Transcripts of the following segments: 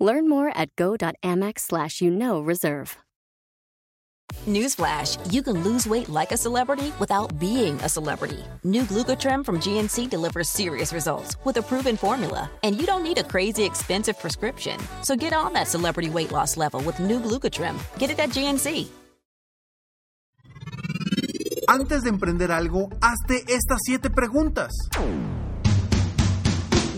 Learn more at go.amex slash you know reserve. Newsflash, you can lose weight like a celebrity without being a celebrity. New Glucotrim from GNC delivers serious results with a proven formula. And you don't need a crazy expensive prescription. So get on that celebrity weight loss level with new Glucotrim. Get it at GNC. Antes de emprender algo, hazte estas siete preguntas.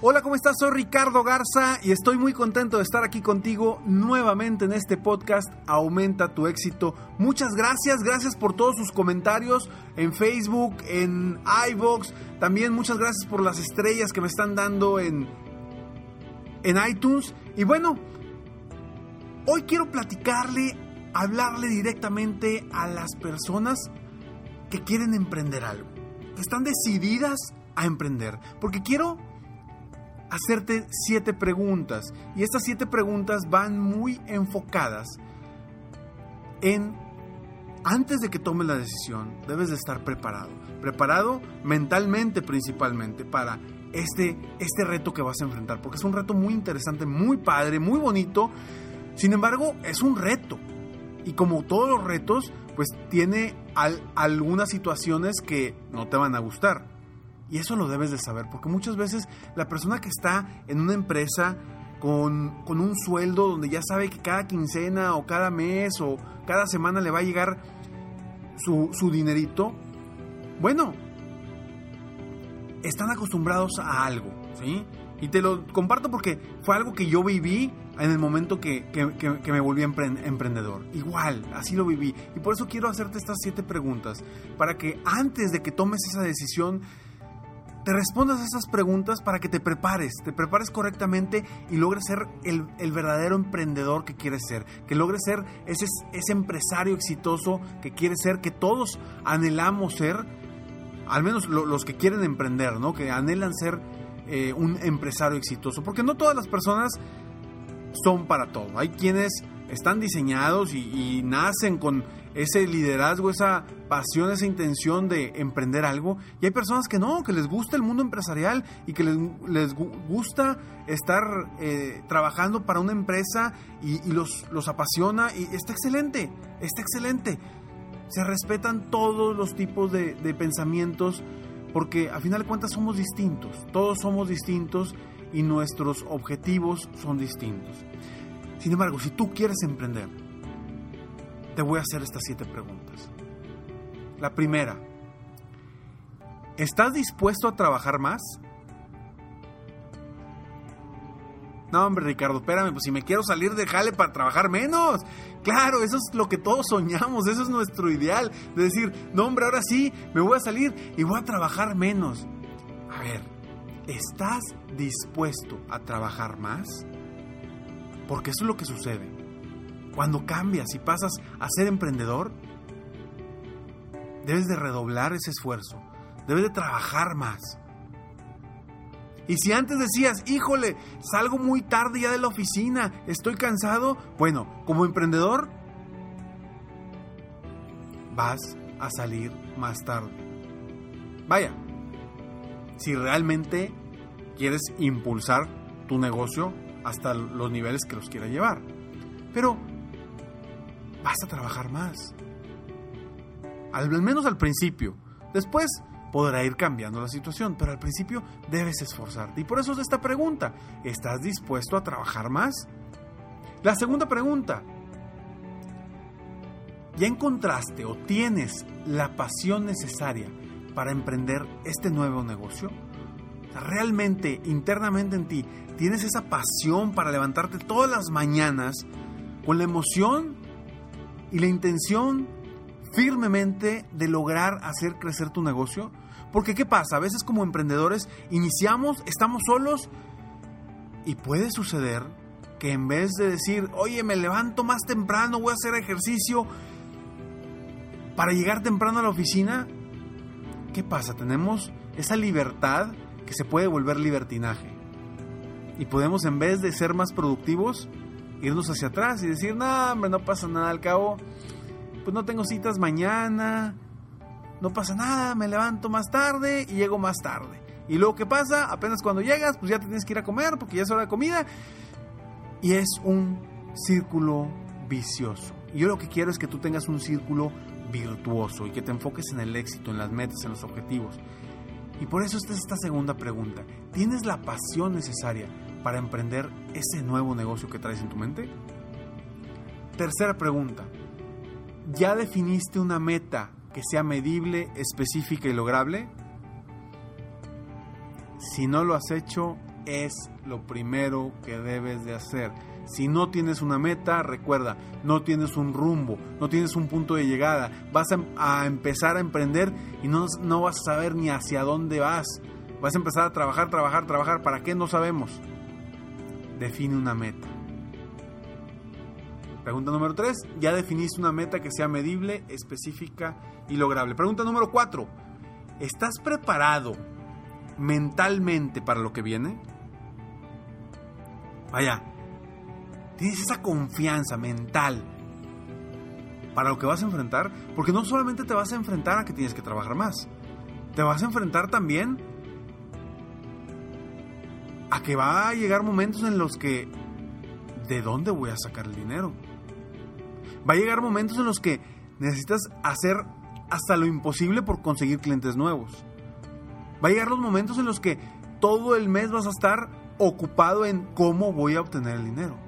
Hola, ¿cómo estás? Soy Ricardo Garza y estoy muy contento de estar aquí contigo nuevamente en este podcast Aumenta tu éxito. Muchas gracias, gracias por todos sus comentarios en Facebook, en iVoox. También muchas gracias por las estrellas que me están dando en, en iTunes. Y bueno, hoy quiero platicarle, hablarle directamente a las personas que quieren emprender algo, que están decididas a emprender. Porque quiero hacerte siete preguntas. Y estas siete preguntas van muy enfocadas en, antes de que tomes la decisión, debes de estar preparado. Preparado mentalmente principalmente para este, este reto que vas a enfrentar. Porque es un reto muy interesante, muy padre, muy bonito. Sin embargo, es un reto. Y como todos los retos, pues tiene algunas situaciones que no te van a gustar y eso lo debes de saber, porque muchas veces la persona que está en una empresa con, un sueldo donde ya sabe que cada quincena o cada mes o cada semana le va a llegar su, su dinerito, bueno, están acostumbrados a algo, ¿sí? Y te lo comparto porque fue algo que yo viví en el momento que, que, me volví emprendedor. Igual, así lo viví. Y por eso quiero hacerte estas siete preguntas, para que antes de que tomes esa decisión, te respondas a esas preguntas para que te prepares, te prepares correctamente y logres ser el, verdadero emprendedor que quieres ser, que logres ser ese, empresario exitoso que quieres ser, que todos anhelamos ser, al menos los que quieren emprender, ¿no? que anhelan ser eh, un empresario exitoso, porque no todas las personas son para todo, hay quienes están diseñados y nacen con ese liderazgo, esa pasión, esa intención de emprender algo. Y hay personas que no, que les gusta el mundo empresarial y que les, gusta estar eh, trabajando para una empresa y, los, apasiona. Y está excelente, está excelente. Se respetan todos los tipos de, de pensamientos porque a final de cuentas somos distintos. Todos somos distintos y nuestros objetivos son distintos. Sin embargo, si tú quieres emprender, te voy a hacer estas siete preguntas. La primera, ¿estás dispuesto a trabajar más? No, hombre, Ricardo, espérame, pues si me quiero salir de jale para trabajar menos. Claro, eso es lo que todos soñamos, eso es nuestro ideal. De decir, no, hombre, ahora sí, me voy a salir y voy a trabajar menos. A ver, ¿estás dispuesto a trabajar más? Porque eso es lo que sucede. Cuando cambias y pasas a ser emprendedor, debes de redoblar ese esfuerzo, debes de trabajar más. Y si antes decías, híjole, salgo muy tarde ya de la oficina, estoy cansado, bueno, como emprendedor, vas a salir más tarde. Vaya, si realmente quieres impulsar tu negocio hasta los niveles que los quiera llevar. Pero vas a trabajar más. Al, menos al principio. Después podrá ir cambiando la situación, pero al principio debes esforzarte. Y por eso es esta pregunta. ¿Estás dispuesto a trabajar más? La segunda pregunta. ¿Ya encontraste o tienes la pasión necesaria para emprender este nuevo negocio? Realmente, internamente en ti, tienes esa pasión para levantarte todas las mañanas con la emoción y la intención firmemente de lograr hacer crecer tu negocio? Porque ¿qué pasa? A veces como emprendedores iniciamos, estamos solos y puede suceder que en vez de decir, oye, me levanto más temprano, voy a hacer ejercicio para llegar temprano a la oficina, ¿qué pasa? Tenemos esa libertad que se puede volver libertinaje. Y podemos en vez de ser más productivos, irnos hacia atrás y decir, no, hombre, no pasa nada, al cabo, pues no tengo citas mañana, no pasa nada, me levanto más tarde y llego más tarde. Y luego, ¿qué pasa? Apenas cuando llegas, pues ya tienes que ir a comer porque ya es hora de comida. Y es un círculo vicioso. Y yo lo que quiero es que tú tengas un círculo virtuoso y que te enfoques en el éxito, en las metas, en los objetivos. Y por eso esta es esta segunda pregunta. ¿Tienes la pasión necesaria para emprender ese nuevo negocio que traes en tu mente? Tercera pregunta. ¿Ya definiste una meta que sea medible, específica y lograble? Si no lo has hecho, es lo primero que debes de hacer. Si no tienes una meta, recuerda, no tienes un rumbo, no tienes un punto de llegada. Vas a, empezar a emprender y no, no vas a saber ni hacia dónde vas. Vas a empezar a trabajar, trabajar, trabajar. ¿Para qué? No sabemos. Define una meta. Pregunta número 3. Ya definiste una meta que sea medible, específica y lograble. Pregunta número 4. ¿Estás preparado mentalmente para lo que viene? Vaya, tienes esa confianza mental para lo que vas a enfrentar, porque no solamente te vas a enfrentar a que tienes que trabajar más, te vas a enfrentar también a que va a llegar momentos en los que, ¿de dónde voy a sacar el dinero? Va a llegar momentos en los que necesitas hacer hasta lo imposible por conseguir clientes nuevos. Va a llegar los momentos en los que todo el mes vas a estar ocupado en cómo voy a obtener el dinero.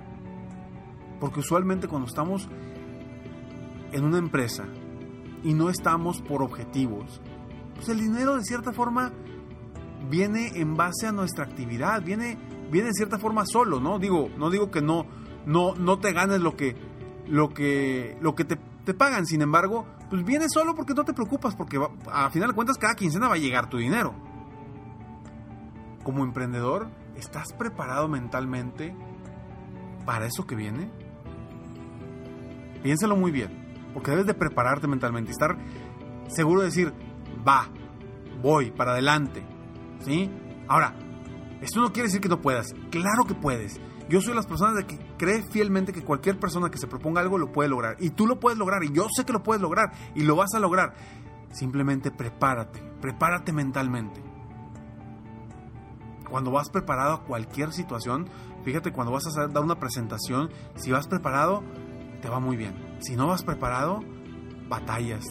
Porque usualmente cuando estamos en una empresa y no estamos por objetivos, pues el dinero de cierta forma viene en base a nuestra actividad, viene, viene de cierta forma solo, ¿no? Digo, no digo que no, no, no te ganes lo que, lo que, lo que te, te pagan, sin embargo, pues viene solo porque no te preocupas, porque a final de cuentas cada quincena va a llegar tu dinero. Como emprendedor, ¿estás preparado mentalmente para eso que viene? Piénsalo muy bien, porque debes de prepararte mentalmente estar seguro de decir, va, voy, para adelante. ¿Sí? Ahora, esto no quiere decir que no puedas. Claro que puedes. Yo soy las personas de que cree fielmente que cualquier persona que se proponga algo lo puede lograr. Y tú lo puedes lograr. Y yo sé que lo puedes lograr. Y lo vas a lograr. Simplemente prepárate. Prepárate mentalmente. Cuando vas preparado a cualquier situación, fíjate, cuando vas a dar una presentación, si vas preparado, te va muy bien. Si no vas preparado, batallas,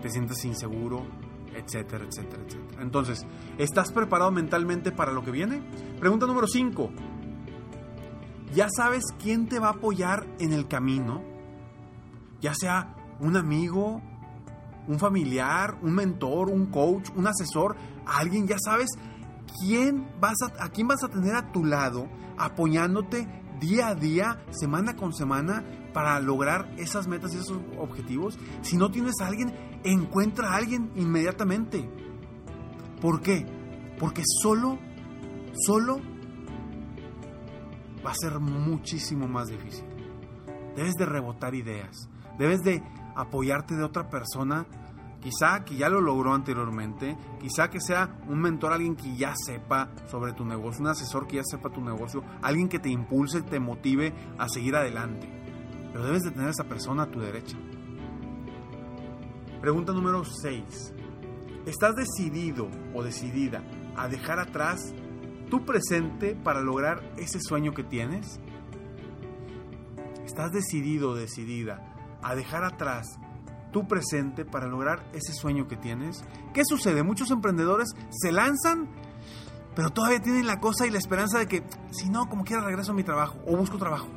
te sientes inseguro, etcétera, etcétera, etcétera. Entonces, ¿estás preparado mentalmente para lo que viene? Pregunta número 5. ¿Ya sabes quién te va a apoyar en el camino? Ya sea un amigo, un familiar, un mentor, un coach, un asesor, alguien, ya sabes quién vas a, a quién vas a tener a tu lado apoyándote día a día, semana con semana, para lograr esas metas y esos objetivos. Si no tienes a alguien, encuentra a alguien inmediatamente. ¿Por qué? Porque solo, solo va a ser muchísimo más difícil. Debes de rebotar ideas, debes de apoyarte de otra persona, quizá que ya lo logró anteriormente, quizá que sea un mentor, alguien que ya sepa sobre tu negocio, un asesor que ya sepa tu negocio, alguien que te impulse, te motive a seguir adelante. Pero debes de tener a esa persona a tu derecha. Pregunta número 6. ¿Estás decidido o decidida a dejar atrás tu presente para lograr ese sueño que tienes? ¿Estás decidido o decidida a dejar atrás tu presente para lograr ese sueño que tienes? ¿Qué sucede? Muchos emprendedores se lanzan, pero todavía tienen la cosa y la esperanza de que, si no, como quiera regreso a mi trabajo o busco trabajo.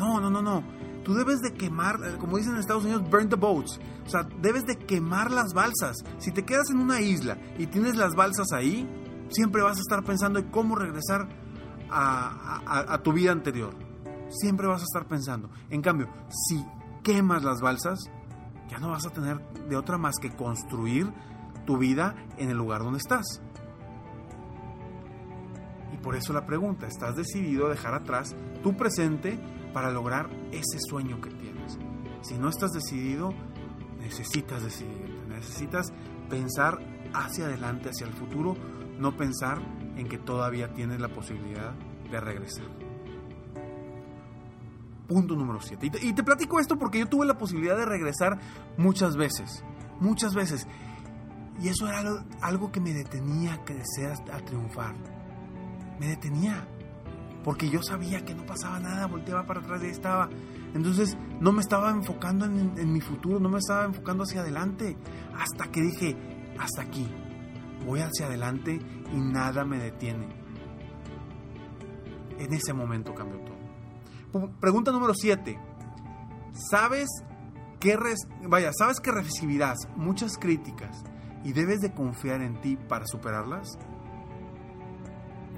No, no, no, no tú debes de quemar, eh, como dicen en Estados Unidos, burn the boats. O sea, debes de quemar las balsas. Si te quedas en una isla y tienes las balsas ahí, Siempre vas a estar pensando en cómo regresar a, tu vida anterior. Siempre vas a estar pensando. En cambio, si quemas las balsas, ya no vas a tener de otra más que construir tu vida en el lugar donde estás. Y por eso la pregunta, ¿estás decidido a dejar atrás tu presente para lograr ese sueño que tienes? Si no estás decidido, necesitas decidirte, necesitas pensar hacia adelante, hacia el futuro, no pensar en que todavía tienes la posibilidad de regresar. Punto número 7. Y, te platico esto porque yo tuve la posibilidad de regresar muchas veces, muchas veces. Y eso era algo, que me detenía a crecer, a triunfar. Me detenía. Porque yo sabía que no pasaba nada, volteaba para atrás y ahí estaba. Entonces no me estaba enfocando en, en mi futuro, no me estaba enfocando hacia adelante. Hasta que dije, hasta aquí, voy hacia adelante y nada me detiene. En ese momento cambió todo. Pregunta número 7. ¿Sabes que, ¿Sabes que recibirás muchas críticas y debes de confiar en ti para superarlas?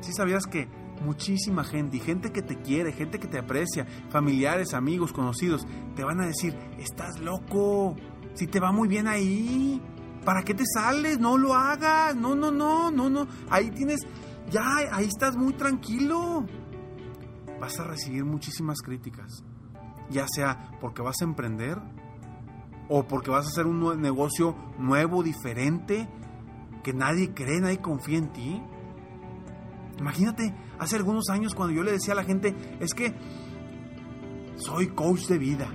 ¿Sí sabías que muchísima gente y gente que te quiere, gente que te aprecia, familiares, amigos, conocidos, te van a decir, estás loco, si te va muy bien ahí, ¿Para qué te sales? No lo hagas. No, no, no, no, no. Ahí tienes, ya, ahí estás muy tranquilo. Vas a recibir muchísimas críticas. Ya sea porque vas a emprender o porque vas a hacer un negocio nuevo, diferente, que nadie cree, nadie confía en ti. Imagínate, hace algunos años cuando yo le decía a la gente, es que soy coach de vida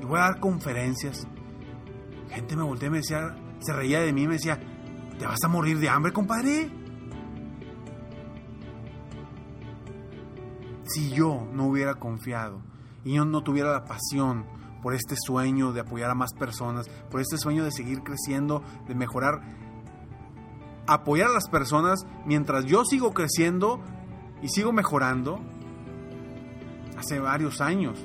y voy a dar conferencias. Gente me volteó y me decía, se reía de mí y me decía, ¿te vas a morir de hambre, compadre? Si yo no hubiera confiado y yo no tuviera la pasión por este sueño de apoyar a más personas, por este sueño de seguir creciendo, de mejorar, apoyar a las personas mientras yo sigo creciendo y sigo mejorando, hace varios años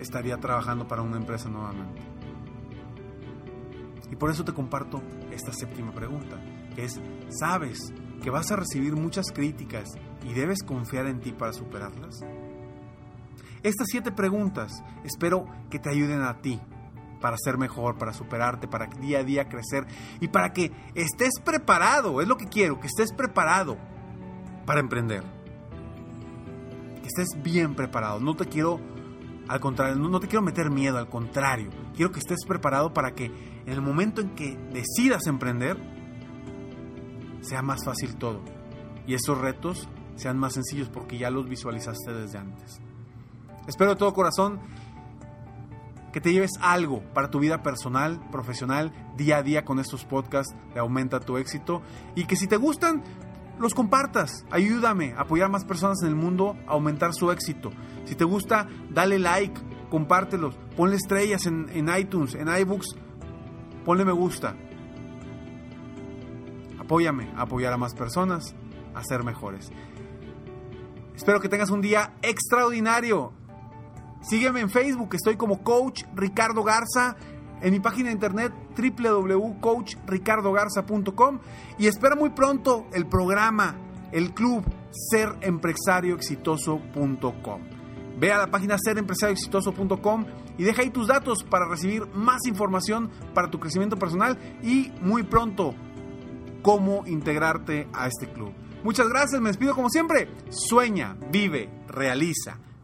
estaría trabajando para una empresa nuevamente. Y por eso te comparto esta séptima pregunta, que es, ¿sabes que vas a recibir muchas críticas y debes confiar en ti para superarlas? Estas siete preguntas espero que te ayuden a ti para ser mejor, para superarte, para día a día crecer y para que estés preparado, es lo que quiero, que estés preparado para emprender. Que estés bien preparado. No te quiero, al contrario, no, te quiero meter miedo, al contrario, quiero que estés preparado para que en el momento en que decidas emprender, sea más fácil todo. Y esos retos sean más sencillos porque ya los visualizaste desde antes. Espero de todo corazón que te lleves algo para tu vida personal, profesional, día a día con estos podcasts de Aumenta tu éxito. Y que si te gustan, los compartas. Ayúdame a apoyar a más personas en el mundo a aumentar su éxito. Si te gusta, dale like, compártelos, ponle estrellas en, en iTunes, en iBooks ponle me gusta. Apóyame a apoyar a más personas a ser mejores. Espero que tengas un día extraordinario. Sígueme en Facebook, estoy como Coach Ricardo Garza, en mi página de internet www.coachricardogarza.com y espero muy pronto el programa, el club serempresarioexitoso.com. Ve a la página serempresarioexitoso.com y deja ahí tus datos para recibir más información para tu crecimiento personal y muy pronto cómo integrarte a este club. Muchas gracias, me despido como siempre. Sueña, vive, realiza.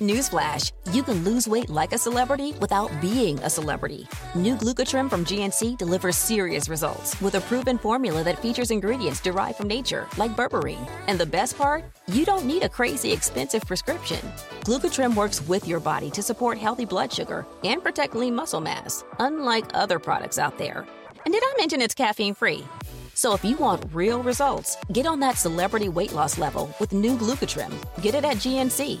Newsflash, you can lose weight like a celebrity without being a celebrity. New Glucotrim from GNC delivers serious results with a proven formula that features ingredients derived from nature, like berberine. And the best part? You don't need a crazy expensive prescription. Glucotrim works with your body to support healthy blood sugar and protect lean muscle mass, unlike other products out there. And did I mention it's caffeine free? So if you want real results, get on that celebrity weight loss level with new Glucotrim. Get it at GNC.